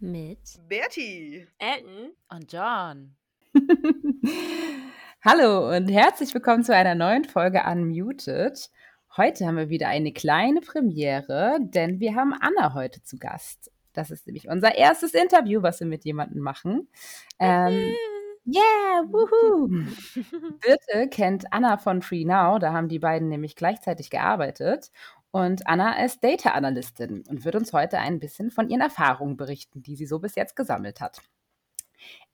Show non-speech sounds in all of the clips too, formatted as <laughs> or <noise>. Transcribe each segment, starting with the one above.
mit Bertie, Elton und John. <laughs> Hallo und herzlich willkommen zu einer neuen Folge Unmuted. Heute haben wir wieder eine kleine Premiere, denn wir haben Anna heute zu Gast. Das ist nämlich unser erstes Interview, was wir mit jemandem machen. Ähm, yeah, wuhu! <laughs> Birte kennt Anna von Free Now, da haben die beiden nämlich gleichzeitig gearbeitet. Und Anna ist Data Analystin und wird uns heute ein bisschen von ihren Erfahrungen berichten, die sie so bis jetzt gesammelt hat.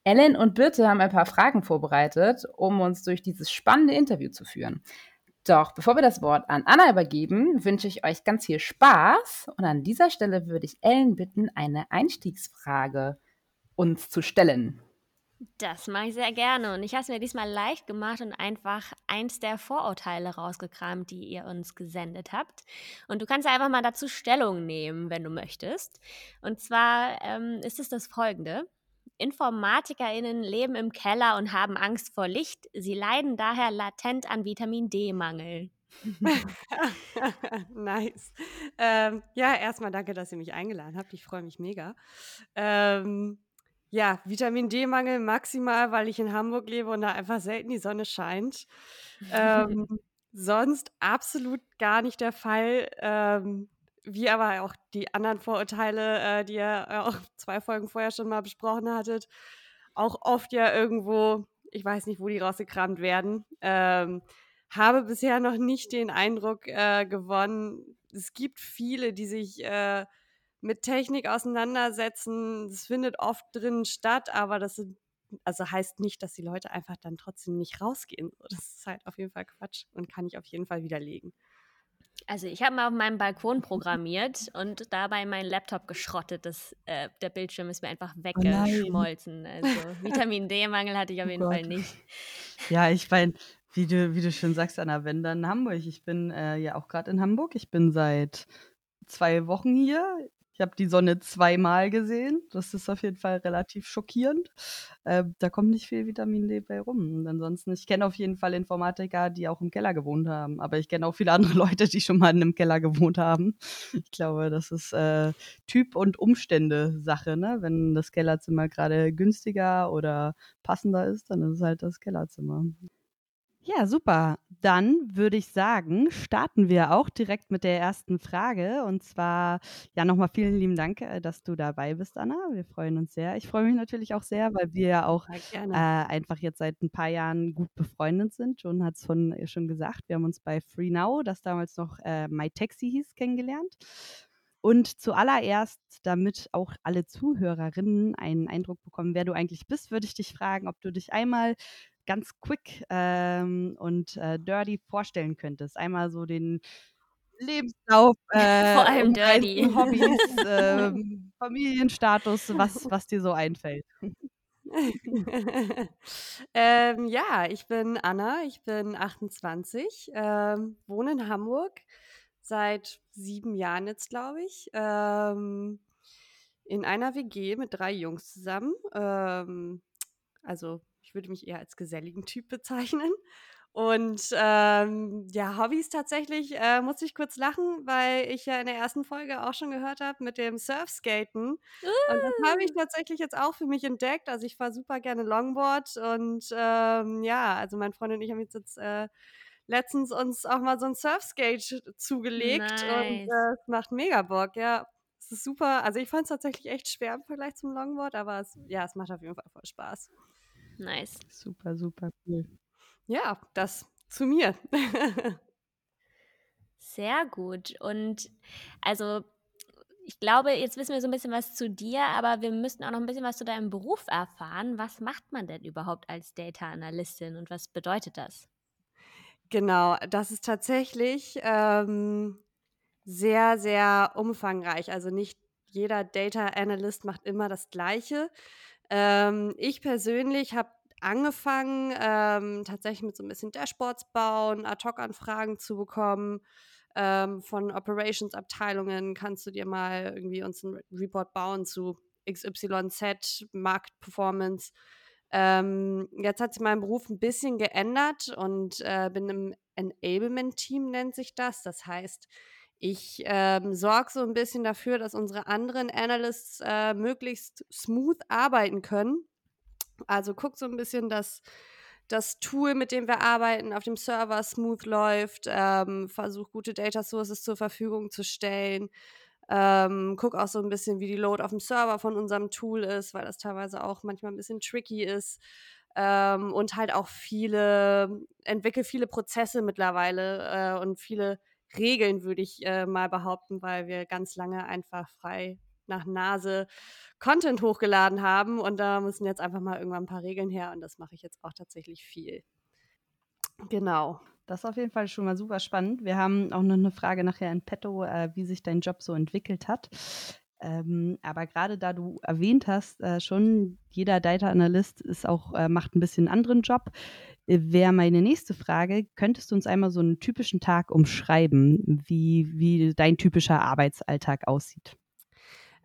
Ellen und Birte haben ein paar Fragen vorbereitet, um uns durch dieses spannende Interview zu führen. Doch bevor wir das Wort an Anna übergeben, wünsche ich euch ganz viel Spaß. Und an dieser Stelle würde ich Ellen bitten, eine Einstiegsfrage uns zu stellen. Das mache ich sehr gerne. Und ich habe es mir diesmal leicht gemacht und einfach eins der Vorurteile rausgekramt, die ihr uns gesendet habt. Und du kannst einfach mal dazu Stellung nehmen, wenn du möchtest. Und zwar ähm, ist es das folgende. InformatikerInnen leben im Keller und haben Angst vor Licht. Sie leiden daher latent an Vitamin D-Mangel. <laughs> nice. Ähm, ja, erstmal danke, dass ihr mich eingeladen habt. Ich freue mich mega. Ähm, ja, Vitamin D-Mangel maximal, weil ich in Hamburg lebe und da einfach selten die Sonne scheint. Ähm, <laughs> sonst absolut gar nicht der Fall. Ähm, wie aber auch die anderen Vorurteile, äh, die ihr äh, auch zwei Folgen vorher schon mal besprochen hattet, auch oft ja irgendwo, ich weiß nicht, wo die rausgekramt werden. Ähm, habe bisher noch nicht den Eindruck äh, gewonnen. Es gibt viele, die sich äh, mit Technik auseinandersetzen. Das findet oft drin statt, aber das sind, also heißt nicht, dass die Leute einfach dann trotzdem nicht rausgehen. Das ist halt auf jeden Fall Quatsch und kann ich auf jeden Fall widerlegen. Also ich habe mal auf meinem Balkon programmiert und dabei meinen Laptop geschrottet. Das, äh, der Bildschirm ist mir einfach oh weggeschmolzen. Oh also Vitamin D-Mangel hatte ich auf oh jeden oh Fall nicht. Ja, ich meine, wie du, wie du schon sagst, Anna, wenn dann Hamburg. Ich bin äh, ja auch gerade in Hamburg. Ich bin seit zwei Wochen hier. Ich habe die Sonne zweimal gesehen. Das ist auf jeden Fall relativ schockierend. Äh, da kommt nicht viel Vitamin D bei rum. Und ansonsten, ich kenne auf jeden Fall Informatiker, die auch im Keller gewohnt haben. Aber ich kenne auch viele <laughs> andere Leute, die schon mal in einem Keller gewohnt haben. Ich glaube, das ist äh, Typ- und Umstände-Sache. Ne? Wenn das Kellerzimmer gerade günstiger oder passender ist, dann ist es halt das Kellerzimmer. Ja, super. Dann würde ich sagen, starten wir auch direkt mit der ersten Frage. Und zwar, ja, nochmal vielen lieben Dank, äh, dass du dabei bist, Anna. Wir freuen uns sehr. Ich freue mich natürlich auch sehr, weil wir ja auch äh, einfach jetzt seit ein paar Jahren gut befreundet sind. John hat es äh, schon gesagt. Wir haben uns bei Free Now, das damals noch äh, MyTaxi hieß, kennengelernt. Und zuallererst, damit auch alle Zuhörerinnen einen Eindruck bekommen, wer du eigentlich bist, würde ich dich fragen, ob du dich einmal ganz quick ähm, und äh, dirty vorstellen könntest. Einmal so den Lebenslauf, <laughs> äh, vor allem dirty Hobbys, <laughs> äh, Familienstatus, was, was dir so einfällt. <laughs> ähm, ja, ich bin Anna, ich bin 28, ähm, wohne in Hamburg seit sieben Jahren jetzt, glaube ich. Ähm, in einer WG mit drei Jungs zusammen. Ähm, also ich würde mich eher als geselligen Typ bezeichnen. Und ähm, ja, Hobbys tatsächlich äh, muss ich kurz lachen, weil ich ja in der ersten Folge auch schon gehört habe mit dem Surfskaten. Uh. Und das habe ich uh. tatsächlich jetzt auch für mich entdeckt. Also ich fahre super gerne Longboard und ähm, ja, also mein Freund und ich haben jetzt, jetzt äh, letztens uns auch mal so ein Surfskate zugelegt nice. und äh, es macht mega Bock, ja. Es ist super. Also ich fand es tatsächlich echt schwer im Vergleich zum Longboard, aber es, ja, es macht auf jeden Fall voll Spaß. Nice. Super, super cool. Ja, das zu mir. <laughs> Sehr gut. Und also ich glaube, jetzt wissen wir so ein bisschen was zu dir, aber wir müssten auch noch ein bisschen was zu deinem Beruf erfahren. Was macht man denn überhaupt als Data Analystin und was bedeutet das? Genau, das ist tatsächlich ähm, sehr, sehr umfangreich. Also nicht jeder Data Analyst macht immer das Gleiche. Ähm, ich persönlich habe angefangen, ähm, tatsächlich mit so ein bisschen Dashboards bauen, Ad-Hoc-Anfragen zu bekommen. Ähm, von Operations-Abteilungen kannst du dir mal irgendwie uns einen Report bauen zu XYZ, Marktperformance. Ähm, jetzt hat sich mein Beruf ein bisschen geändert und äh, bin im Enablement-Team, nennt sich das. Das heißt, Ich ähm, sorge so ein bisschen dafür, dass unsere anderen Analysts äh, möglichst smooth arbeiten können. Also guck so ein bisschen, dass das Tool, mit dem wir arbeiten, auf dem Server smooth läuft, ähm, versuche gute Data Sources zur Verfügung zu stellen. Ähm, guck auch so ein bisschen, wie die Load auf dem Server von unserem Tool ist, weil das teilweise auch manchmal ein bisschen tricky ist. Ähm, und halt auch viele, entwickle viele Prozesse mittlerweile äh, und viele Regeln, würde ich äh, mal behaupten, weil wir ganz lange einfach frei nach Nase Content hochgeladen haben und da müssen jetzt einfach mal irgendwann ein paar Regeln her und das mache ich jetzt auch tatsächlich viel. Genau. Das ist auf jeden Fall schon mal super spannend. Wir haben auch noch eine Frage nachher in petto, äh, wie sich dein Job so entwickelt hat. Ähm, aber gerade da du erwähnt hast, äh, schon jeder Data Analyst ist auch, äh, macht ein bisschen einen anderen Job, äh, wäre meine nächste Frage, könntest du uns einmal so einen typischen Tag umschreiben, wie, wie dein typischer Arbeitsalltag aussieht?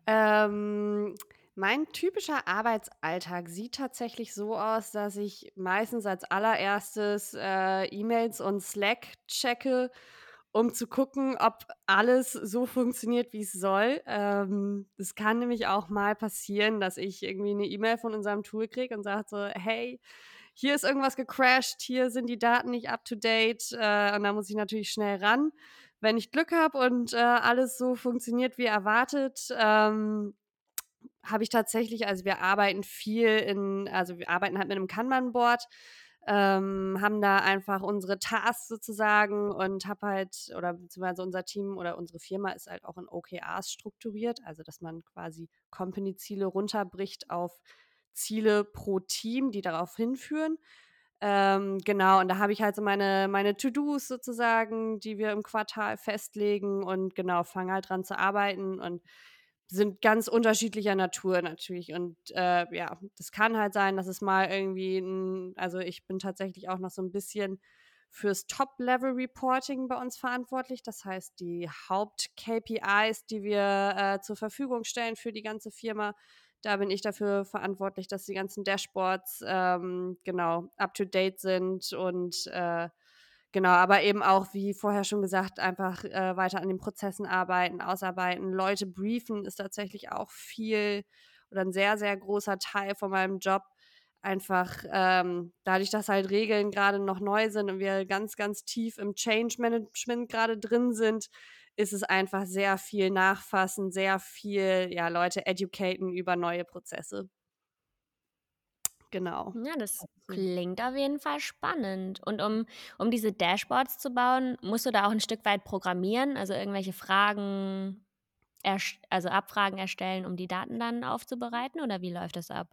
Ähm, mein typischer Arbeitsalltag sieht tatsächlich so aus, dass ich meistens als allererstes äh, E-Mails und Slack checke, um zu gucken, ob alles so funktioniert, wie es soll. Ähm, es kann nämlich auch mal passieren, dass ich irgendwie eine E-Mail von unserem Tool kriege und sage so, hey, hier ist irgendwas gecrashed, hier sind die Daten nicht up to date äh, und da muss ich natürlich schnell ran wenn ich Glück habe und äh, alles so funktioniert wie erwartet, ähm, habe ich tatsächlich, also wir arbeiten viel in, also wir arbeiten halt mit einem Kanban-Board, ähm, haben da einfach unsere Tasks sozusagen und habe halt, oder beziehungsweise unser Team oder unsere Firma ist halt auch in OKRs strukturiert, also dass man quasi Company-Ziele runterbricht auf Ziele pro Team, die darauf hinführen. Ähm, genau, und da habe ich halt so meine, meine To-Dos sozusagen, die wir im Quartal festlegen und genau, fange halt dran zu arbeiten und sind ganz unterschiedlicher Natur natürlich. Und äh, ja, das kann halt sein, dass es mal irgendwie, ein, also ich bin tatsächlich auch noch so ein bisschen fürs Top-Level-Reporting bei uns verantwortlich. Das heißt, die Haupt-KPIs, die wir äh, zur Verfügung stellen für die ganze Firma, da bin ich dafür verantwortlich, dass die ganzen Dashboards ähm, genau up to date sind und äh, genau, aber eben auch, wie vorher schon gesagt, einfach äh, weiter an den Prozessen arbeiten, ausarbeiten. Leute briefen ist tatsächlich auch viel oder ein sehr, sehr großer Teil von meinem Job. Einfach ähm, dadurch, dass halt Regeln gerade noch neu sind und wir ganz, ganz tief im Change Management gerade drin sind, ist es einfach sehr viel nachfassen, sehr viel, ja, Leute educaten über neue Prozesse. Genau. Ja, das klingt auf jeden Fall spannend. Und um, um diese Dashboards zu bauen, musst du da auch ein Stück weit programmieren, also irgendwelche Fragen, also Abfragen erstellen, um die Daten dann aufzubereiten? Oder wie läuft das ab?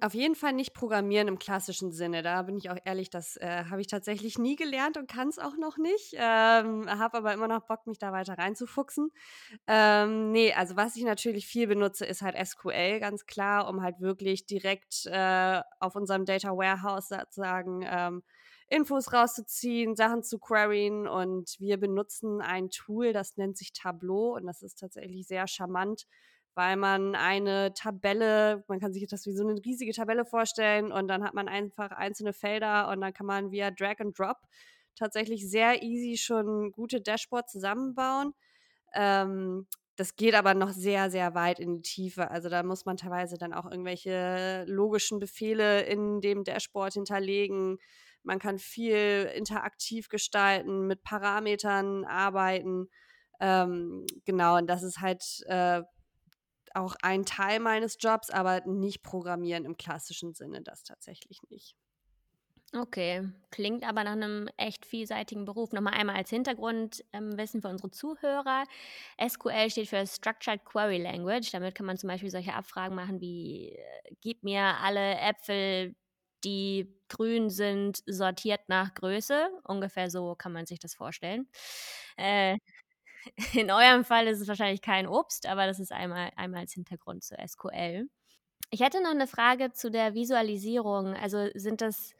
Auf jeden Fall nicht programmieren im klassischen Sinne. Da bin ich auch ehrlich, das äh, habe ich tatsächlich nie gelernt und kann es auch noch nicht. Ähm, habe aber immer noch Bock, mich da weiter reinzufuchsen. Ähm, nee, also was ich natürlich viel benutze, ist halt SQL, ganz klar, um halt wirklich direkt äh, auf unserem Data Warehouse sozusagen ähm, Infos rauszuziehen, Sachen zu queryen und wir benutzen ein Tool, das nennt sich Tableau und das ist tatsächlich sehr charmant weil man eine Tabelle, man kann sich das wie so eine riesige Tabelle vorstellen und dann hat man einfach einzelne Felder und dann kann man via Drag and Drop tatsächlich sehr easy schon gute Dashboards zusammenbauen. Ähm, das geht aber noch sehr, sehr weit in die Tiefe. Also da muss man teilweise dann auch irgendwelche logischen Befehle in dem Dashboard hinterlegen. Man kann viel interaktiv gestalten, mit Parametern arbeiten. Ähm, genau, und das ist halt äh, auch ein Teil meines Jobs, aber nicht Programmieren im klassischen Sinne, das tatsächlich nicht. Okay, klingt aber nach einem echt vielseitigen Beruf. Nochmal einmal als Hintergrundwissen ähm, für unsere Zuhörer. SQL steht für Structured Query Language. Damit kann man zum Beispiel solche Abfragen machen wie, äh, gib mir alle Äpfel, die grün sind, sortiert nach Größe. Ungefähr so kann man sich das vorstellen. Äh, <laughs> in eurem Fall ist es wahrscheinlich kein Obst, aber das ist einmal, einmal als Hintergrund zu SQL. Ich hätte noch eine Frage zu der Visualisierung. Also sind das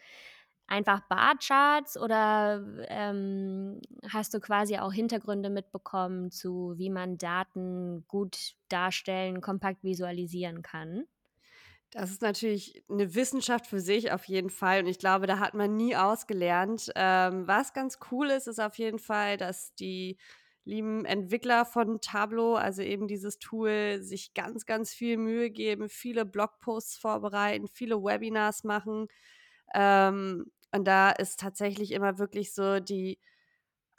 einfach Barcharts oder ähm, hast du quasi auch Hintergründe mitbekommen zu, wie man Daten gut darstellen, kompakt visualisieren kann? Das ist natürlich eine Wissenschaft für sich auf jeden Fall und ich glaube, da hat man nie ausgelernt. Ähm, was ganz cool ist, ist auf jeden Fall, dass die lieben Entwickler von Tableau, also eben dieses Tool, sich ganz, ganz viel Mühe geben, viele Blogposts vorbereiten, viele Webinars machen. Ähm, und da ist tatsächlich immer wirklich so die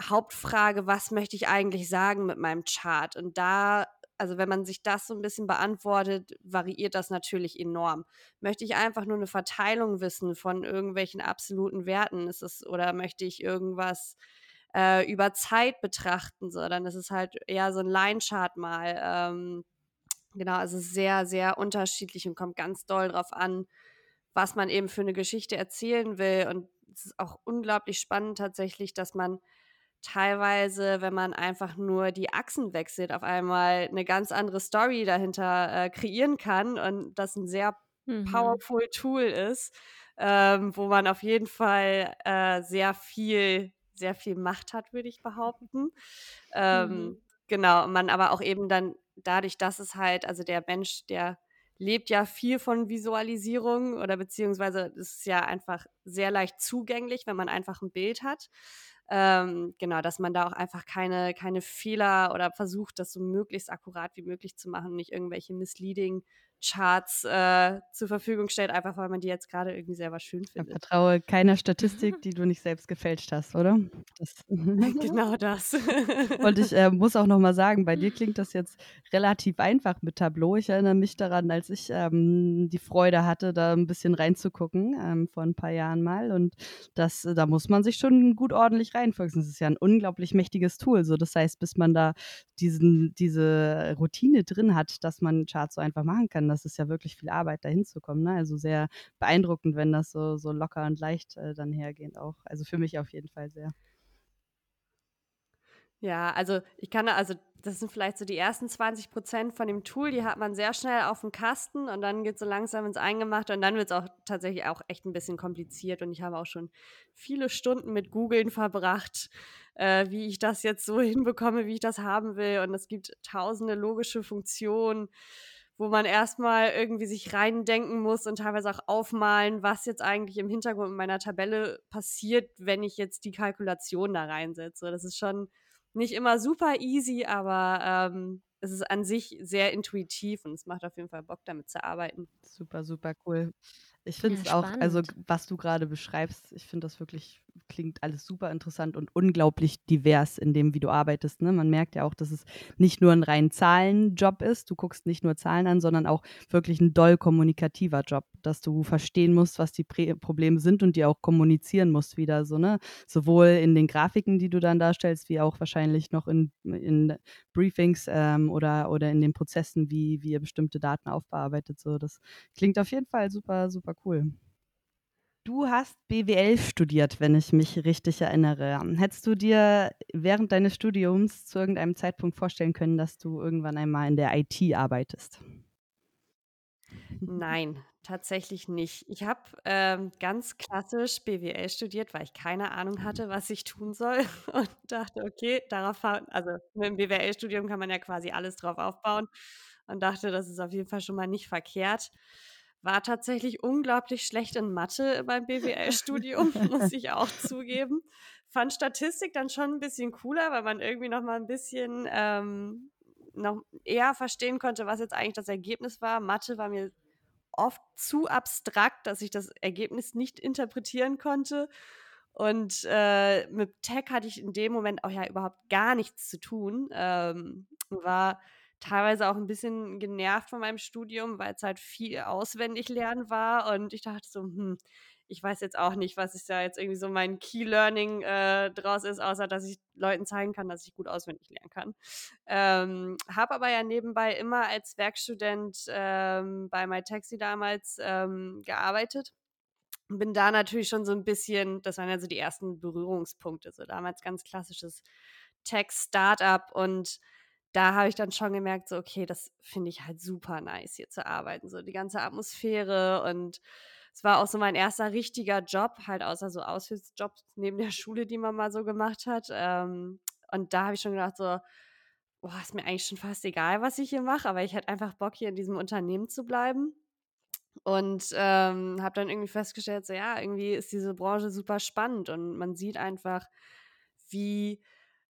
Hauptfrage, was möchte ich eigentlich sagen mit meinem Chart? Und da also wenn man sich das so ein bisschen beantwortet, variiert das natürlich enorm. Möchte ich einfach nur eine Verteilung wissen von irgendwelchen absoluten Werten? Ist es, oder möchte ich irgendwas äh, über Zeit betrachten? So, dann ist es halt eher so ein Line-Chart mal. Ähm, genau, also sehr, sehr unterschiedlich und kommt ganz doll drauf an, was man eben für eine Geschichte erzählen will. Und es ist auch unglaublich spannend tatsächlich, dass man teilweise, wenn man einfach nur die Achsen wechselt, auf einmal eine ganz andere Story dahinter äh, kreieren kann und das ein sehr mhm. powerful Tool ist, ähm, wo man auf jeden Fall äh, sehr viel, sehr viel Macht hat, würde ich behaupten. Ähm, mhm. Genau, man aber auch eben dann dadurch, dass es halt, also der Mensch, der lebt ja viel von Visualisierung oder beziehungsweise es ist ja einfach sehr leicht zugänglich, wenn man einfach ein Bild hat. Ähm, genau, dass man da auch einfach keine, keine Fehler oder versucht, das so möglichst akkurat wie möglich zu machen, nicht irgendwelche misleading Charts äh, zur Verfügung stellt, einfach weil man die jetzt gerade irgendwie selber schön findet. Ich vertraue keiner Statistik, <laughs> die du nicht selbst gefälscht hast, oder? Das <laughs> <laughs> genau das. Und ich äh, muss auch nochmal sagen, bei dir klingt das jetzt relativ einfach mit Tableau. Ich erinnere mich daran, als ich ähm, die Freude hatte, da ein bisschen reinzugucken, ähm, vor ein paar Jahren mal. Und das, da muss man sich schon gut ordentlich reinfuchsen. Das ist ja ein unglaublich mächtiges Tool. So, das heißt, bis man da diesen, diese Routine drin hat, dass man Charts so einfach machen kann, das ist ja wirklich viel Arbeit, da hinzukommen. Ne? Also sehr beeindruckend, wenn das so, so locker und leicht äh, dann hergeht auch. Also für mich auf jeden Fall sehr. Ja, also ich kann, also das sind vielleicht so die ersten 20 Prozent von dem Tool, die hat man sehr schnell auf dem Kasten und dann geht es so langsam ins Eingemachte und dann wird es auch tatsächlich auch echt ein bisschen kompliziert und ich habe auch schon viele Stunden mit Googeln verbracht, äh, wie ich das jetzt so <laughs> hinbekomme, wie ich das haben will und es gibt tausende logische Funktionen wo man erstmal irgendwie sich reindenken muss und teilweise auch aufmalen, was jetzt eigentlich im Hintergrund in meiner Tabelle passiert, wenn ich jetzt die Kalkulation da reinsetze. Das ist schon nicht immer super easy, aber ähm, es ist an sich sehr intuitiv und es macht auf jeden Fall Bock, damit zu arbeiten. Super, super cool. Ich finde es ja, auch, also was du gerade beschreibst, ich finde das wirklich klingt alles super interessant und unglaublich divers in dem, wie du arbeitest. Ne? Man merkt ja auch, dass es nicht nur ein rein Zahlenjob ist. Du guckst nicht nur Zahlen an, sondern auch wirklich ein doll kommunikativer Job, dass du verstehen musst, was die Prä Probleme sind und die auch kommunizieren musst wieder so, ne? Sowohl in den Grafiken, die du dann darstellst, wie auch wahrscheinlich noch in, in Briefings ähm, oder, oder in den Prozessen, wie, wie ihr bestimmte Daten aufbearbeitet. So, das klingt auf jeden Fall super, super cool. Du hast BWL studiert, wenn ich mich richtig erinnere. Hättest du dir während deines Studiums zu irgendeinem Zeitpunkt vorstellen können, dass du irgendwann einmal in der IT arbeitest? Nein, tatsächlich nicht. Ich habe ähm, ganz klassisch BWL studiert, weil ich keine Ahnung hatte, was ich tun soll <laughs> und dachte, okay, darauf, also mit dem BWL-Studium kann man ja quasi alles drauf aufbauen und dachte, das ist auf jeden Fall schon mal nicht verkehrt war tatsächlich unglaublich schlecht in Mathe beim BWL-Studium, <laughs> muss ich auch zugeben. Fand Statistik dann schon ein bisschen cooler, weil man irgendwie noch mal ein bisschen ähm, noch eher verstehen konnte, was jetzt eigentlich das Ergebnis war. Mathe war mir oft zu abstrakt, dass ich das Ergebnis nicht interpretieren konnte. Und äh, mit Tech hatte ich in dem Moment auch ja überhaupt gar nichts zu tun. Ähm, war teilweise auch ein bisschen genervt von meinem Studium, weil es halt viel auswendig lernen war. Und ich dachte so, hm, ich weiß jetzt auch nicht, was ist da jetzt irgendwie so mein Key Learning äh, draus ist, außer dass ich Leuten zeigen kann, dass ich gut auswendig lernen kann. Ähm, habe aber ja nebenbei immer als Werkstudent ähm, bei MyTaxi damals ähm, gearbeitet. Bin da natürlich schon so ein bisschen, das waren ja so die ersten Berührungspunkte, so damals ganz klassisches Tech-Startup und da habe ich dann schon gemerkt, so, okay, das finde ich halt super nice, hier zu arbeiten. So die ganze Atmosphäre und es war auch so mein erster richtiger Job, halt außer so Aushilfsjobs neben der Schule, die man mal so gemacht hat. Ähm, und da habe ich schon gedacht, so, boah, ist mir eigentlich schon fast egal, was ich hier mache, aber ich hätte einfach Bock, hier in diesem Unternehmen zu bleiben. Und ähm, habe dann irgendwie festgestellt, so ja, irgendwie ist diese Branche super spannend und man sieht einfach, wie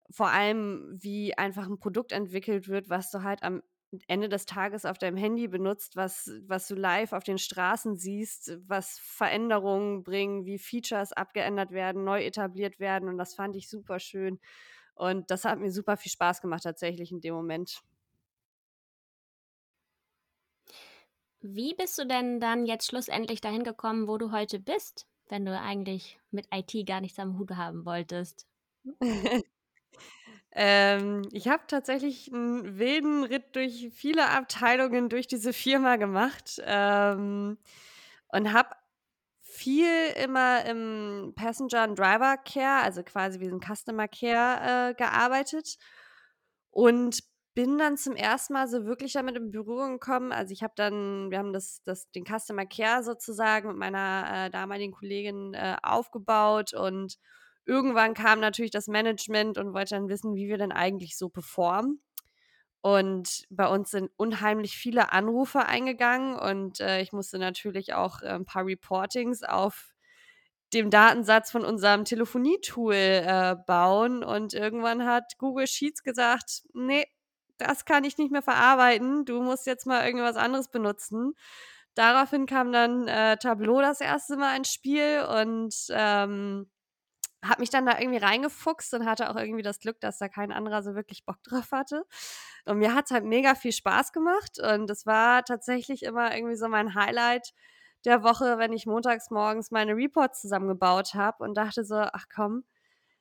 vor allem, wie einfach ein Produkt entwickelt wird, was du halt am Ende des Tages auf deinem Handy benutzt, was, was du live auf den Straßen siehst, was Veränderungen bringen, wie Features abgeändert werden, neu etabliert werden. Und das fand ich super schön. Und das hat mir super viel Spaß gemacht, tatsächlich in dem Moment. Wie bist du denn dann jetzt schlussendlich dahin gekommen, wo du heute bist, wenn du eigentlich mit IT gar nichts am Hut haben wolltest? <laughs> ähm, ich habe tatsächlich einen wilden Ritt durch viele Abteilungen durch diese Firma gemacht ähm, und habe viel immer im Passenger and Driver Care, also quasi wie ein Customer Care, äh, gearbeitet und bin dann zum ersten Mal so wirklich damit in Berührung gekommen. Also ich habe dann, wir haben das, das, den Customer Care sozusagen mit meiner äh, damaligen Kollegin äh, aufgebaut und irgendwann kam natürlich das Management und wollte dann wissen, wie wir denn eigentlich so performen. Und bei uns sind unheimlich viele Anrufe eingegangen und äh, ich musste natürlich auch äh, ein paar Reportings auf dem Datensatz von unserem Telefonietool äh, bauen. Und irgendwann hat Google Sheets gesagt, nee, das kann ich nicht mehr verarbeiten. Du musst jetzt mal irgendwas anderes benutzen. Daraufhin kam dann äh, Tableau das erste Mal ins Spiel und ähm, habe mich dann da irgendwie reingefuchst und hatte auch irgendwie das Glück, dass da kein anderer so wirklich Bock <laughs> drauf hatte. Und mir hat es halt mega viel Spaß gemacht und es war tatsächlich immer irgendwie so mein Highlight der Woche, wenn ich montags morgens meine Reports zusammengebaut habe und dachte so, ach komm,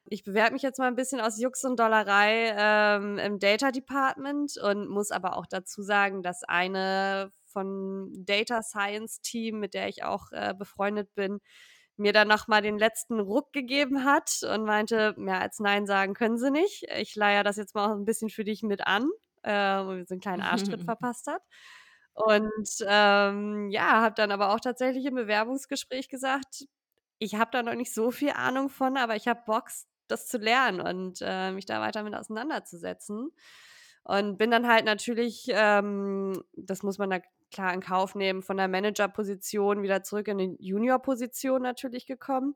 ich bewerbe mich jetzt mal ein bisschen aus Jux und Dollerei ähm, im Data Department und muss aber auch dazu sagen, dass eine von Data Science Team, mit der ich auch äh, befreundet bin, mir dann nochmal den letzten Ruck gegeben hat und meinte, mehr als Nein sagen können sie nicht. Ich leihe das jetzt mal auch ein bisschen für dich mit an, äh, wo mir so einen kleinen Arschtritt <laughs> verpasst hat. Und ähm, ja, habe dann aber auch tatsächlich im Bewerbungsgespräch gesagt, ich habe da noch nicht so viel Ahnung von, aber ich habe Bock, das zu lernen und äh, mich da weiter mit auseinanderzusetzen. Und bin dann halt natürlich, ähm, das muss man da klar in Kauf nehmen, von der Manager-Position wieder zurück in die Junior-Position natürlich gekommen,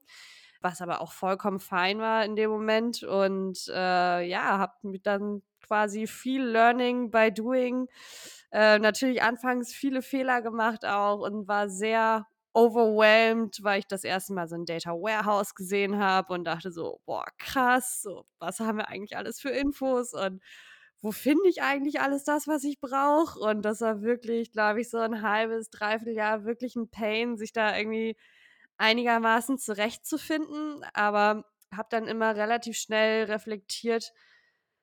was aber auch vollkommen fein war in dem Moment. Und äh, ja, habe dann quasi viel Learning by Doing. Äh, natürlich anfangs viele Fehler gemacht auch und war sehr overwhelmed, weil ich das erste Mal so ein Data Warehouse gesehen habe und dachte so, boah, krass, so, was haben wir eigentlich alles für Infos und wo finde ich eigentlich alles das, was ich brauche? Und das war wirklich, glaube ich, so ein halbes, dreiviertel Jahr wirklich ein Pain, sich da irgendwie einigermaßen zurechtzufinden. Aber habe dann immer relativ schnell reflektiert,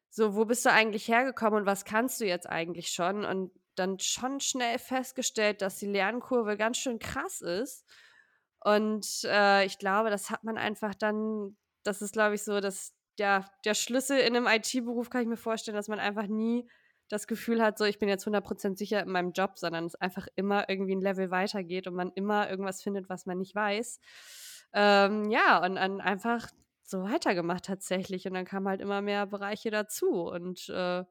so, wo bist du eigentlich hergekommen und was kannst du jetzt eigentlich schon? Und dann schon schnell festgestellt, dass die Lernkurve ganz schön krass ist. Und äh, ich glaube, das hat man einfach dann, das ist, glaube ich, so, dass ja, der Schlüssel in einem IT-Beruf kann ich mir vorstellen, dass man einfach nie das Gefühl hat, so ich bin jetzt 100% sicher in meinem Job, sondern es einfach immer irgendwie ein Level weitergeht und man immer irgendwas findet, was man nicht weiß. Ähm, ja, und dann einfach so weitergemacht tatsächlich. Und dann kamen halt immer mehr Bereiche dazu. Und äh,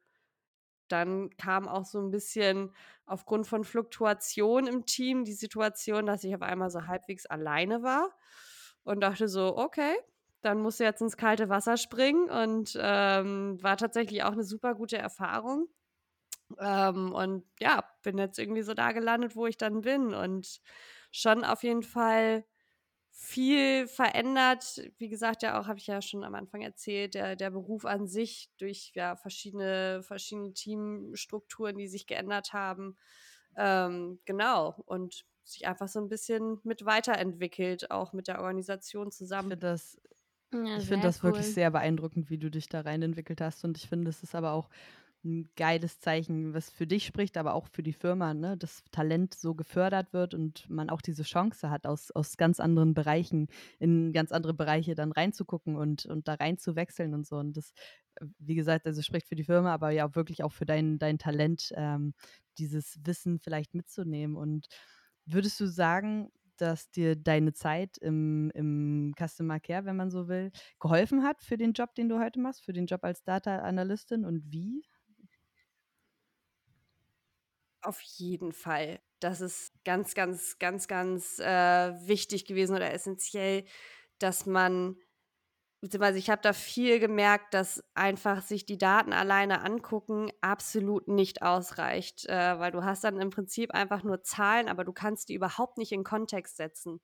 dann kam auch so ein bisschen aufgrund von Fluktuation im Team die Situation, dass ich auf einmal so halbwegs alleine war und dachte so, okay, dann musst du jetzt ins kalte Wasser springen und ähm, war tatsächlich auch eine super gute Erfahrung. Ähm, und ja, bin jetzt irgendwie so da gelandet, wo ich dann bin und schon auf jeden Fall viel verändert. Wie gesagt, ja auch, habe ich ja schon am Anfang erzählt, der, der Beruf an sich durch ja, verschiedene, verschiedene Teamstrukturen, die sich geändert haben. Ähm, genau. Und sich einfach so ein bisschen mit weiterentwickelt, auch mit der Organisation zusammen. Ich finde das, ja, ich find das cool. wirklich sehr beeindruckend, wie du dich da rein entwickelt hast. Und ich finde, es ist aber auch ein geiles Zeichen, was für dich spricht, aber auch für die Firma, ne? dass Talent so gefördert wird und man auch diese Chance hat, aus, aus ganz anderen Bereichen in ganz andere Bereiche dann reinzugucken und, und da reinzuwechseln und so. Und das, äh, wie gesagt, also spricht für die Firma, aber ja wirklich auch für dein, dein Talent, ähm, dieses Wissen vielleicht mitzunehmen. Und würdest du sagen, dass dir deine Zeit im, im Customer Care, wenn man so will, geholfen hat für den Job, den du heute machst, für den Job als Data Analystin und wie? Auf jeden Fall. Das ist ganz, ganz, ganz, ganz äh, wichtig gewesen oder essentiell, dass man beziehungsweise ich habe da viel gemerkt, dass einfach sich die Daten alleine angucken absolut nicht ausreicht, äh, weil du hast dann im Prinzip einfach nur Zahlen, aber du kannst die überhaupt nicht in Kontext setzen.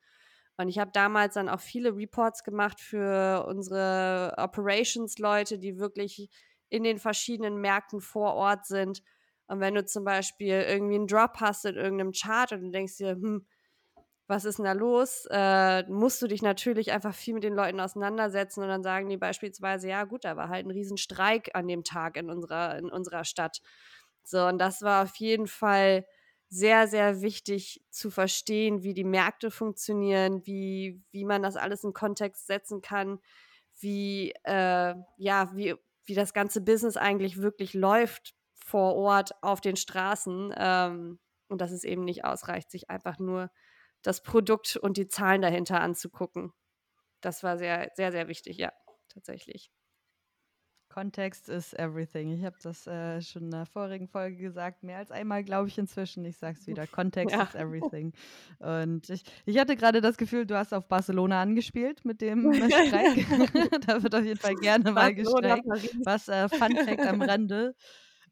Und ich habe damals dann auch viele Reports gemacht für unsere Operations-Leute, die wirklich in den verschiedenen Märkten vor Ort sind. Und wenn du zum Beispiel irgendwie einen Drop hast in irgendeinem Chart und du denkst dir, hm, was ist denn da los? Äh, musst du dich natürlich einfach viel mit den Leuten auseinandersetzen und dann sagen die beispielsweise, ja gut, da war halt ein Riesenstreik an dem Tag in unserer, in unserer Stadt. So, und das war auf jeden Fall sehr, sehr wichtig zu verstehen, wie die Märkte funktionieren, wie, wie man das alles in Kontext setzen kann, wie, äh, ja, wie, wie das ganze Business eigentlich wirklich läuft vor Ort auf den Straßen. Ähm, und dass es eben nicht ausreicht, sich einfach nur das Produkt und die Zahlen dahinter anzugucken. Das war sehr, sehr, sehr wichtig, ja, tatsächlich. Kontext ist everything. Ich habe das äh, schon in der vorigen Folge gesagt, mehr als einmal, glaube ich, inzwischen. Ich sage es wieder, Kontext ja. ist everything. Und ich, ich hatte gerade das Gefühl, du hast auf Barcelona angespielt mit dem <laughs> Streik. <laughs> da wird auf jeden Fall gerne mal gestreikt. Was äh, Fun Fact am Rande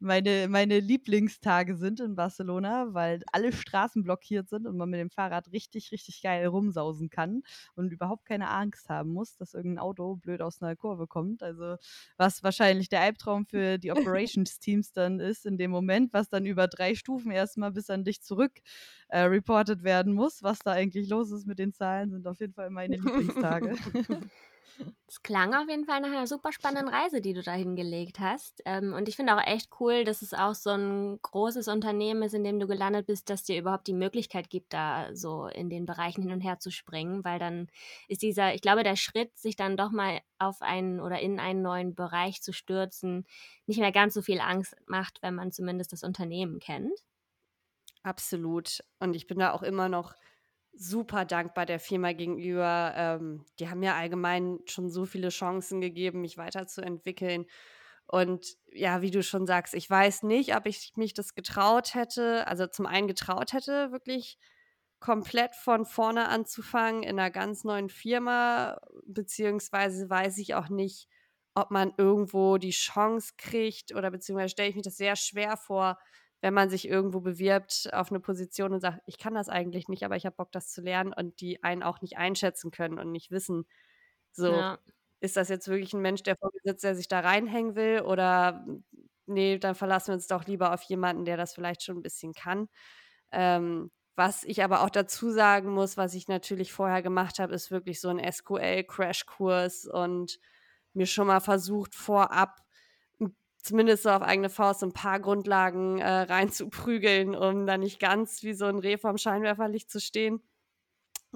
meine, meine Lieblingstage sind in Barcelona, weil alle Straßen blockiert sind und man mit dem Fahrrad richtig, richtig geil rumsausen kann und überhaupt keine Angst haben muss, dass irgendein Auto blöd aus einer Kurve kommt. Also was wahrscheinlich der Albtraum für <laughs> die Operations-Teams dann ist in dem Moment, was dann über drei Stufen erstmal bis an dich zurück äh, reported werden muss. Was da eigentlich los ist mit den Zahlen, sind auf jeden Fall meine <laughs> Lieblingstage. <laughs> Es klang auf jeden Fall nach einer super spannenden Reise, die du da hingelegt hast. Ähm, und ich finde auch echt cool, dass es auch so ein großes Unternehmen ist, in dem du gelandet bist, dass dir überhaupt die Möglichkeit gibt, da so in den Bereichen hin und her zu springen, weil dann ist dieser, ich glaube, der Schritt, sich dann doch mal auf einen oder in einen neuen Bereich zu stürzen, nicht mehr ganz so viel Angst macht, wenn man zumindest das Unternehmen kennt. Absolut. Und ich bin da auch immer noch super dankbar der Firma gegenüber. Ähm, die haben mir allgemein schon so viele Chancen gegeben, mich weiterzuentwickeln. Und ja, wie du schon sagst, ich weiß nicht, ob ich mich das getraut hätte, also zum einen getraut hätte, wirklich komplett von vorne anzufangen in einer ganz neuen Firma, beziehungsweise weiß ich auch nicht, ob man irgendwo die Chance kriegt oder beziehungsweise stelle ich mich das sehr schwer vor, wenn man sich irgendwo bewirbt auf eine Position und sagt, ich kann das eigentlich nicht, aber ich habe Bock, das zu lernen und die einen auch nicht einschätzen können und nicht wissen, so, ja. ist das jetzt wirklich ein Mensch, der vorgesetzt, der sich da reinhängen will oder nee, dann verlassen wir uns doch lieber auf jemanden, der das vielleicht schon ein bisschen kann. Ähm, was ich aber auch dazu sagen muss, was ich natürlich vorher gemacht habe, ist wirklich so ein SQL-Crashkurs und mir schon mal versucht, vorab zumindest so auf eigene Faust ein paar Grundlagen äh, reinzuprügeln, um da nicht ganz wie so ein Reh vorm Scheinwerferlicht zu stehen.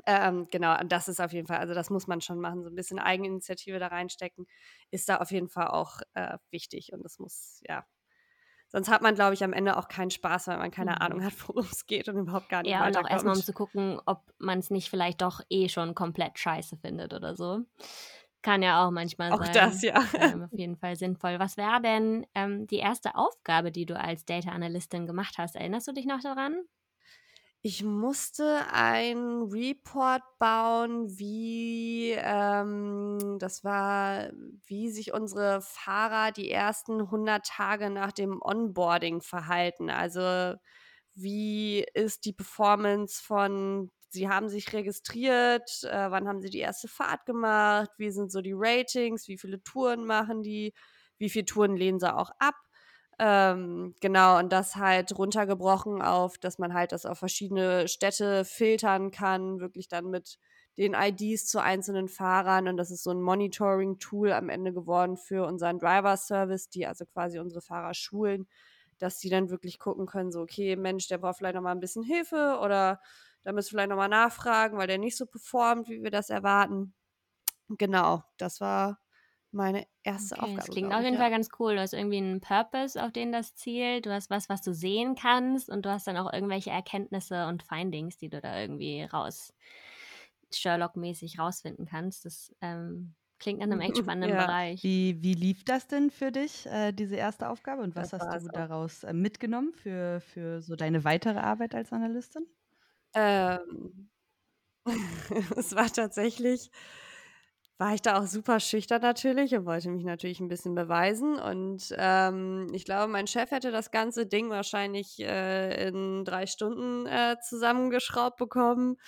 Ähm, genau, das ist auf jeden Fall, also das muss man schon machen, so ein bisschen Eigeninitiative da reinstecken, ist da auf jeden Fall auch äh, wichtig und das muss, ja. Sonst hat man, glaube ich, am Ende auch keinen Spaß, weil man keine mhm. Ahnung hat, worum es geht und überhaupt gar nicht Ja, und auch erstmal, um zu gucken, ob man es nicht vielleicht doch eh schon komplett scheiße findet oder so. Kann ja auch manchmal auch sein. Auch das, ja. <laughs> Ähm, auf jeden Fall sinnvoll. Was wäre denn ähm, die erste Aufgabe, die du als Data Analystin gemacht hast? Erinnerst du dich noch daran? Ich musste ein Report bauen, wie ähm, das war, wie sich unsere Fahrer die ersten 100 Tage nach dem Onboarding verhalten. Also wie ist die Performance von sie haben sich registriert, äh, wann haben sie die erste Fahrt gemacht, wie sind so die Ratings, wie viele Touren machen die, wie viele Touren lehnen sie auch ab. Ähm, genau, und das halt runtergebrochen auf, dass man halt das auf verschiedene Städte filtern kann, wirklich dann mit den IDs zu einzelnen Fahrern. Und das ist so ein Monitoring-Tool am Ende geworden für unseren Driver-Service, die also quasi unsere Fahrer schulen, dass die dann wirklich gucken können, so okay, Mensch, der braucht vielleicht noch mal ein bisschen Hilfe oder da müssen wir vielleicht nochmal nachfragen, weil der nicht so performt, wie wir das erwarten. Genau, das war meine erste okay, Aufgabe. Das klingt auf jeden ja. Fall ganz cool. Du hast irgendwie einen Purpose, auf den das zielt. Du hast was, was du sehen kannst und du hast dann auch irgendwelche Erkenntnisse und Findings, die du da irgendwie raus, Sherlock-mäßig rausfinden kannst. Das ähm, klingt nach einem echt <laughs> spannenden ja. Bereich. Wie, wie lief das denn für dich, äh, diese erste Aufgabe? Und was das hast du daraus äh, mitgenommen für, für so deine weitere Arbeit als Analystin? Ähm, <laughs> es war tatsächlich war ich da auch super schüchtern natürlich und wollte mich natürlich ein bisschen beweisen. Und ähm, ich glaube, mein Chef hätte das ganze Ding wahrscheinlich äh, in drei Stunden äh, zusammengeschraubt bekommen.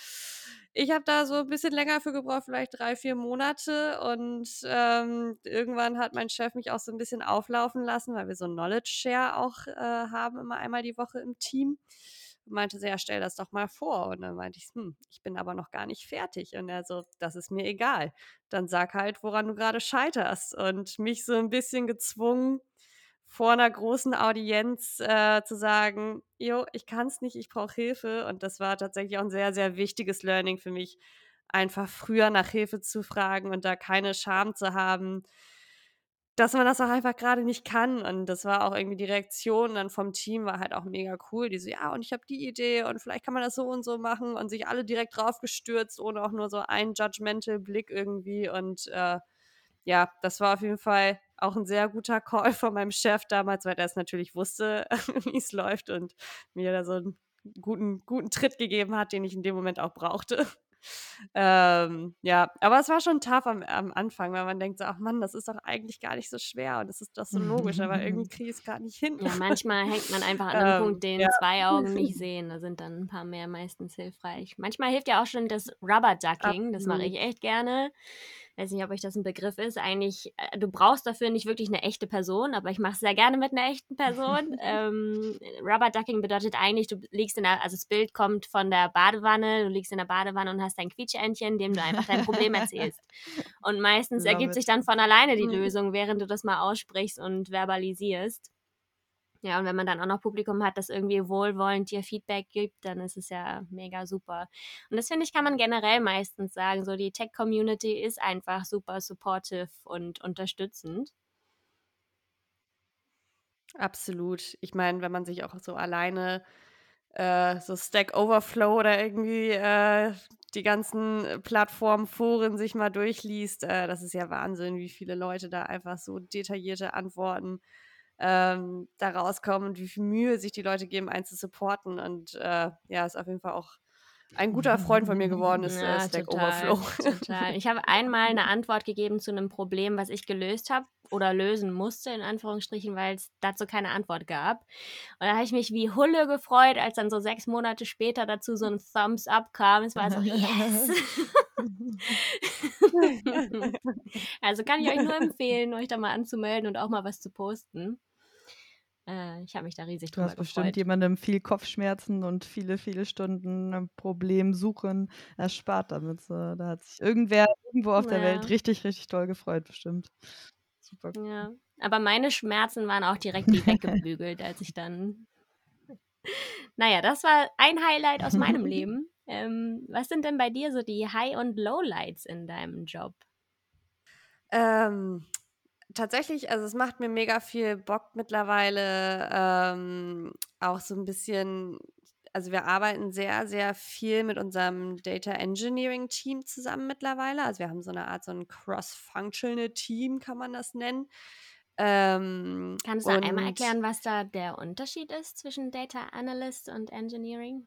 Ich habe da so ein bisschen länger für gebraucht, vielleicht drei, vier Monate. Und ähm, irgendwann hat mein Chef mich auch so ein bisschen auflaufen lassen, weil wir so ein Knowledge Share auch äh, haben, immer einmal die Woche im Team meinte sie, ja, stell das doch mal vor. Und dann meinte ich, hm, ich bin aber noch gar nicht fertig. Und er so, das ist mir egal. Dann sag halt, woran du gerade scheiterst. Und mich so ein bisschen gezwungen, vor einer großen Audienz äh, zu sagen, jo, ich kann es nicht, ich brauche Hilfe. Und das war tatsächlich auch ein sehr, sehr wichtiges Learning für mich, einfach früher nach Hilfe zu fragen und da keine Scham zu haben, dass man das auch einfach gerade nicht kann. Und das war auch irgendwie die Reaktion dann vom Team war halt auch mega cool. Die so, ja, und ich habe die Idee und vielleicht kann man das so und so machen und sich alle direkt drauf gestürzt, ohne auch nur so einen judgmental Blick irgendwie. Und äh, ja, das war auf jeden Fall auch ein sehr guter Call von meinem Chef damals, weil er es natürlich wusste, <laughs> wie es läuft und mir da so einen guten, guten Tritt gegeben hat, den ich in dem Moment auch brauchte. Ähm, ja, aber es war schon tough am, am Anfang, weil man denkt so, ach Mann, das ist doch eigentlich gar nicht so schwer und das ist doch so logisch, aber irgendwie <laughs> kriege ich es gar nicht hin. Ja, manchmal hängt man einfach an einem ähm, Punkt, den ja. zwei Augen <laughs> nicht sehen. Da sind dann ein paar mehr meistens hilfreich. Manchmal hilft ja auch schon das Rubber Ducking, das mache ich echt gerne weiß nicht, ob euch das ein Begriff ist, eigentlich, äh, du brauchst dafür nicht wirklich eine echte Person, aber ich mache es sehr gerne mit einer echten Person. <laughs> ähm, Rubber Ducking bedeutet eigentlich, du liegst in der, also das Bild kommt von der Badewanne, du liegst in der Badewanne und hast dein Quietscheentchen, dem du einfach dein Problem <laughs> erzählst. Und meistens ergibt sich dann von alleine die mhm. Lösung, während du das mal aussprichst und verbalisierst. Ja, und wenn man dann auch noch Publikum hat, das irgendwie wohlwollend dir Feedback gibt, dann ist es ja mega super. Und das finde ich, kann man generell meistens sagen. So, die Tech-Community ist einfach super supportive und unterstützend. Absolut. Ich meine, wenn man sich auch so alleine äh, so Stack Overflow oder irgendwie äh, die ganzen Plattformen, Foren sich mal durchliest, äh, das ist ja Wahnsinn, wie viele Leute da einfach so detaillierte Antworten ähm, da rauskommen und wie viel Mühe sich die Leute geben, einen zu supporten. Und äh, ja, ist auf jeden Fall auch ein guter Freund von mir geworden ist ja, äh, Stack total, Overflow. Total. Ich habe <laughs> einmal eine Antwort gegeben zu einem Problem, was ich gelöst habe oder lösen musste, in Anführungsstrichen, weil es dazu keine Antwort gab. Und da habe ich mich wie Hulle gefreut, als dann so sechs Monate später dazu so ein Thumbs Up kam. Es war so, <laughs> yes! <laughs> also kann ich euch nur empfehlen, euch da mal anzumelden und auch mal was zu posten. Äh, ich habe mich da riesig du drüber gefreut. Du hast bestimmt jemandem viel Kopfschmerzen und viele, viele Stunden äh, Problemsuchen erspart damit. So. Da hat sich irgendwer irgendwo auf ja. der Welt richtig, richtig toll gefreut, bestimmt. Super cool. Ja, aber meine Schmerzen waren auch direkt wie weggebügelt, als ich dann. <laughs> naja, das war ein Highlight aus meinem <laughs> Leben. Ähm, was sind denn bei dir so die High- und Lowlights in deinem Job? Ähm, tatsächlich, also es macht mir mega viel Bock mittlerweile, ähm, auch so ein bisschen, also wir arbeiten sehr, sehr viel mit unserem Data Engineering Team zusammen mittlerweile. Also wir haben so eine Art, so ein cross-functional Team, kann man das nennen. Ähm, Kannst du einmal erklären, was da der Unterschied ist zwischen Data Analyst und Engineering?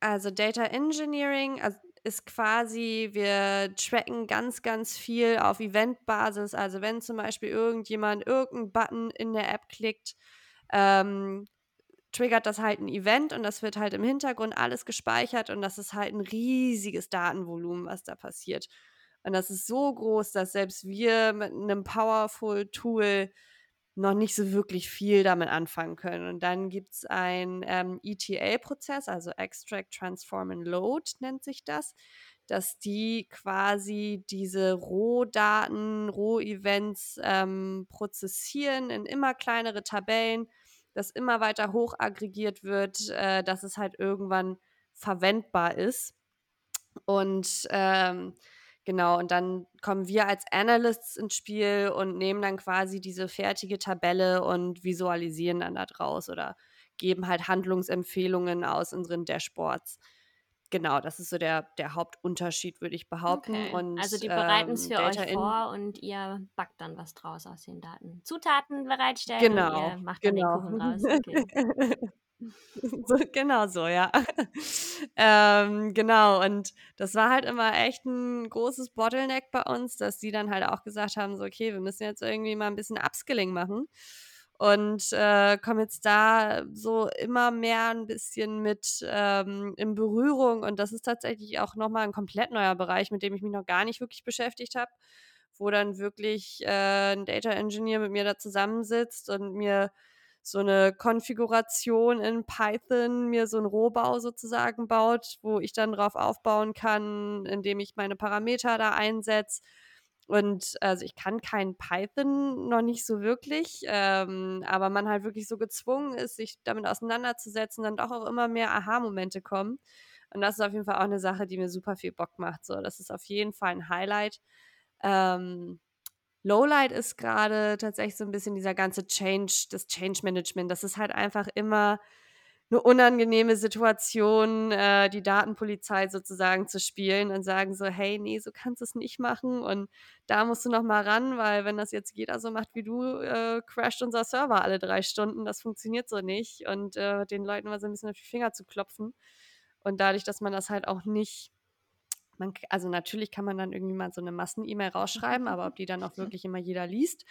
Also Data Engineering, also ist quasi, wir tracken ganz, ganz viel auf Eventbasis. Also wenn zum Beispiel irgendjemand irgendeinen Button in der App klickt, ähm, triggert das halt ein Event und das wird halt im Hintergrund alles gespeichert und das ist halt ein riesiges Datenvolumen, was da passiert. Und das ist so groß, dass selbst wir mit einem Powerful Tool noch nicht so wirklich viel damit anfangen können. Und dann gibt es ein ähm, ETL-Prozess, also Extract, Transform and Load nennt sich das, dass die quasi diese Rohdaten, Roh-Events ähm, prozessieren in immer kleinere Tabellen, dass immer weiter hoch aggregiert wird, äh, dass es halt irgendwann verwendbar ist. Und ähm, Genau, und dann kommen wir als Analysts ins Spiel und nehmen dann quasi diese fertige Tabelle und visualisieren dann da draus oder geben halt Handlungsempfehlungen aus unseren Dashboards. Genau, das ist so der, der Hauptunterschied, würde ich behaupten. Okay. Und, also die bereiten es ähm, für Data euch vor und ihr backt dann was draus aus den Daten. Zutaten bereitstellen genau, und ihr macht genau. dann den Kuchen raus. Okay. <laughs> <laughs> <laughs> So, genau so, ja. <laughs> Ähm, genau, und das war halt immer echt ein großes Bottleneck bei uns, dass die dann halt auch gesagt haben, so: „Okay, wir müssen jetzt irgendwie mal ein bisschen Upskilling machen.“ Und, äh, kommen jetzt da so immer mehr ein bisschen mit, ähm, in Berührung und das ist tatsächlich auch noch mal 'n komplett neuer Bereich, mit dem ich mich noch gar nicht wirklich beschäftigt habe, wo dann wirklich, äh, 'n Data Engineer mit mir da zusammensitzt und mir so eine Konfiguration in Python mir so 'n Rohbau sozusagen baut, wo ich dann drauf aufbauen kann, indem ich meine Parameter da einsetze. Und also, ich kann kein Python noch nicht so wirklich, ähm, aber man halt wirklich so gezwungen ist, sich damit auseinanderzusetzen, dann doch auch immer mehr Aha-Momente kommen. Und das ist auf jeden Fall auch eine Sache, die mir super viel Bock macht so. Das ist auf jeden Fall ein Highlight. Ähm Lowlight ist gerade tatsächlich so ein bisschen dieser ganze Change das Change Management. Das ist halt einfach immer eine unangenehme Situation, äh, die Datenpolizei sozusagen zu spielen und sagen so: „Hey, nee, so kannst du es nicht machen und da musst du noch mal ran, weil wenn das jetzt jeder so macht wie du, äh, crasht unser Server alle 3 Stunden. Das funktioniert so nicht.“ Und, äh, den Leuten mal so ein bisschen auf die Finger zu klopfen. Und dadurch, dass man das halt auch nicht man also, natürlich kann man dann irgendwie mal so 'ne Massen-E-Mail rausschreiben, <laughs> aber ob die dann auch wirklich immer jeder liest,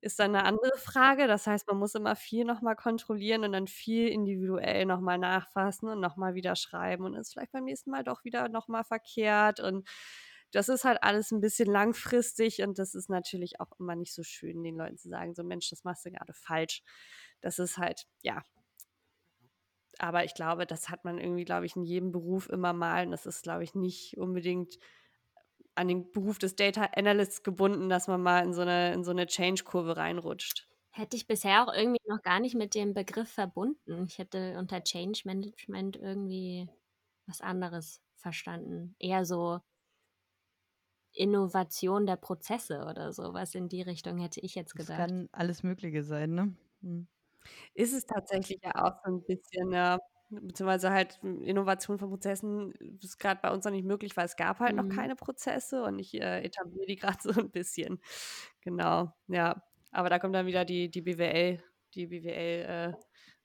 ist dann 'ne andere Frage. Das heißt, man muss immer viel noch mal kontrollieren und dann viel individuell noch mal nachfassen und noch mal wieder schreiben und ist vielleicht beim nächsten Mal doch wieder noch mal verkehrt und das ist halt alles 'n bisschen langfristig und das ist natürlich auch immer nicht so schön, den Leuten zu sagen, so: „Mensch, das machst du grade falsch.“ Das ist halt ja, aber ich glaube, das hat man irgendwie, glaube ich, in jedem Beruf immer mal. Und das ist, glaube ich, nicht unbedingt an den Beruf des Data Analysts gebunden, dass man mal in so eine, in so eine Change-Kurve reinrutscht. Hätte ich bisher auch irgendwie noch gar nicht mit dem Begriff verbunden. Ich hätte unter Change Management irgendwie was anderes verstanden. Eher so Innovation der Prozesse oder so. Was in die Richtung hätte ich jetzt Das gedacht. kann alles Mögliche sein, ne? Mhm. Ist es tatsächlich ja auch so ein bisschen, ja, beziehungsweise halt Innovation von Prozessen ist gerade bei uns noch nicht möglich, weil es gab halt noch Mhm. keine Prozesse und ich äh, etabliere die <laughs> gerade so ein bisschen. Genau, ja. Aber da kommt dann wieder die, die BWL, die BWL, äh,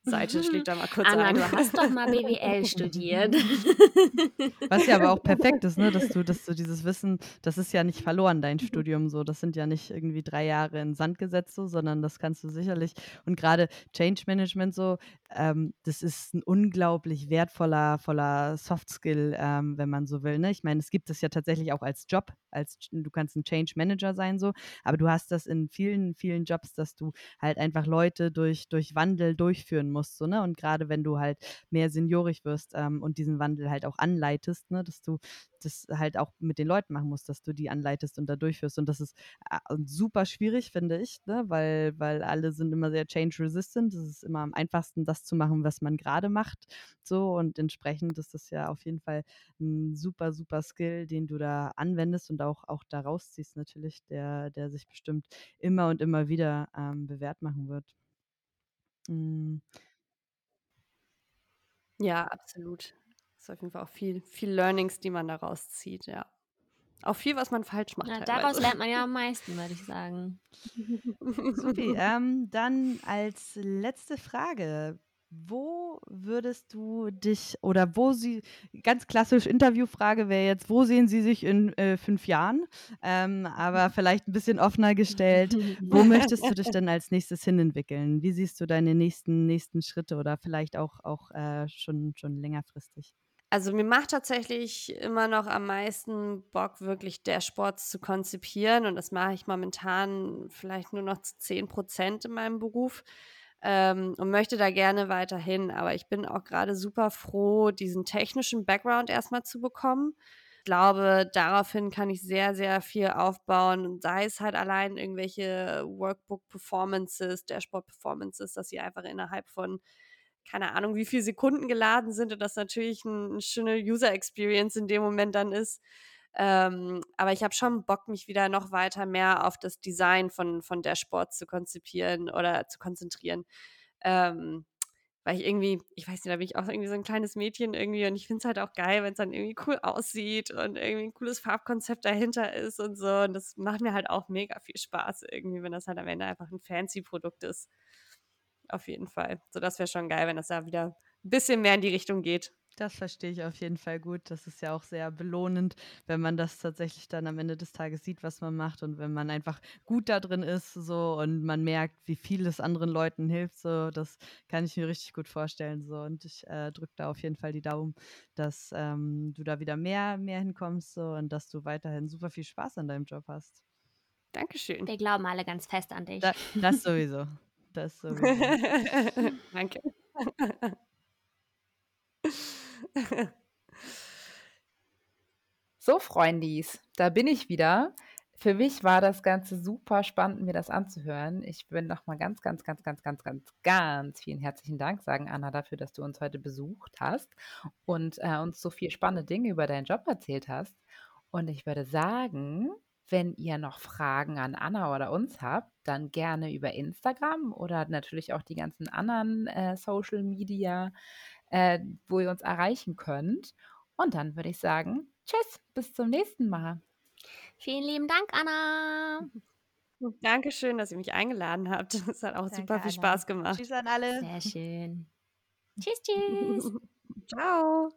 Seite schlägt da mal kurz Anna, ein. du hast doch mal BWL studiert. <laughs> Was ja aber auch perfekt ist, ne, dass du dass du dieses Wissen das ist ja nicht verloren, dein Mhm. Studium so. Das sind ja nicht irgendwie 3 Jahre in den Sand gesetzt so, sondern das kannst du sicherlich und gerade Change Management so, ähm, das ist ein unglaublich wertvoller voller Soft Skill, ähm, wenn man so will, ne? Ich meine, es gibt es ja tatsächlich auch als Job, als du kannst ein Change Manager sein so, aber du hast das in vielen, vielen Jobs, dass du halt einfach Leute durch durch Wandel durchführen musst, so, ne? Und gerade wenn du halt mehr seniorig wirst, ähm, und diesen Wandel halt auch anleitest, ne, dass du das halt auch mit den Leuten machen musst, dass du die anleitest und da durchführst. Und das ist äh, super schwierig, finde ich, ne, weil, weil alle sind immer sehr change resistant. Es ist immer am einfachsten, das zu machen, was man gerade macht. So und entsprechend ist das ja auf jeden Fall ein super, super Skill, den du da anwendest und auch, auch da rausziehst, natürlich, der, der sich bestimmt immer und immer wieder ähm, bewährt machen wird. Mm. Ja, absolut. Ist auf jeden Fall auch viel, viel Learnings, die man daraus zieht, ja. Auch viel, was man falsch macht. Na, teilweise. daraus lernt man ja <laughs> am meisten, würde ich sagen. Supi, <laughs> ähm, dann als letzte Frage. Wo würdest du dich oder wo sie, ganz klassisch Interviewfrage wäre jetzt, wo sehen Sie sich in äh, fünf Jahren? Ähm, aber <laughs> vielleicht ein bisschen offener gestellt, wo möchtest du dich denn als nächstes hinentwickeln? Wie siehst du deine nächsten, nächsten Schritte oder vielleicht auch, auch äh, schon, schon längerfristig? Also mir macht tatsächlich immer noch am meisten Bock, wirklich Dashboards zu konzipieren. Und das mache ich momentan vielleicht nur noch zu 10 Prozent in meinem Beruf ähm, und möchte da gerne weiterhin. Aber ich bin auch gerade super froh, diesen technischen Background erstmal zu bekommen. Ich glaube, daraufhin kann ich sehr, sehr viel aufbauen. Sei es halt allein irgendwelche Workbook-Performances, Dashboard-Performances, dass sie einfach innerhalb von keine Ahnung, wie viele Sekunden geladen sind und das natürlich ein, eine schöne User Experience in dem Moment dann ist. Ähm, aber ich habe schon Bock, mich wieder noch weiter mehr auf das Design von, von Dashboards zu konzipieren oder zu konzentrieren. Ähm, weil ich irgendwie, ich weiß nicht, da bin ich auch irgendwie so ein kleines Mädchen irgendwie und ich finde es halt auch geil, wenn es dann irgendwie cool aussieht und irgendwie ein cooles Farbkonzept dahinter ist und so. Und das macht mir halt auch mega viel Spaß irgendwie, wenn das halt am Ende einfach ein fancy Produkt ist. Auf jeden Fall. So, das wäre schon geil, wenn das da wieder ein bisschen mehr in die Richtung geht. Das verstehe ich auf jeden Fall gut. Das ist ja auch sehr belohnend, wenn man das tatsächlich dann am Ende des Tages sieht, was man macht und wenn man einfach gut da drin ist so und man merkt, wie viel es anderen Leuten hilft. So, das kann ich mir richtig gut vorstellen. So und ich äh, drücke da auf jeden Fall die Daumen, dass ähm, du da wieder mehr, mehr hinkommst so, und dass du weiterhin super viel Spaß an deinem Job hast. Dankeschön. Wir glauben alle ganz fest an dich. Da, das sowieso. Das <laughs> sowieso. Danke. <laughs> So, Freundis, da bin ich wieder. Für mich war das Ganze super spannend, mir das anzuhören. Ich will nochmal ganz, ganz, ganz, ganz, ganz, ganz, ganz vielen herzlichen Dank sagen, Anna, dafür, dass du uns heute besucht hast und äh, uns so viel spannende Dinge über deinen Job erzählt hast. Und ich würde sagen, wenn ihr noch Fragen an Anna oder uns habt, dann gerne über Instagram oder natürlich auch die ganzen anderen äh, Social Media, äh, wo ihr uns erreichen könnt. Und dann würde ich sagen, tschüss, bis zum nächsten Mal. Vielen lieben Dank, Anna. <laughs> Dankeschön, dass ihr mich eingeladen habt. <laughs> Es hat auch Danke, super viel Anna. Spaß gemacht. Tschüss an alle. Sehr schön. <laughs> tschüss, tschüss. Ciao.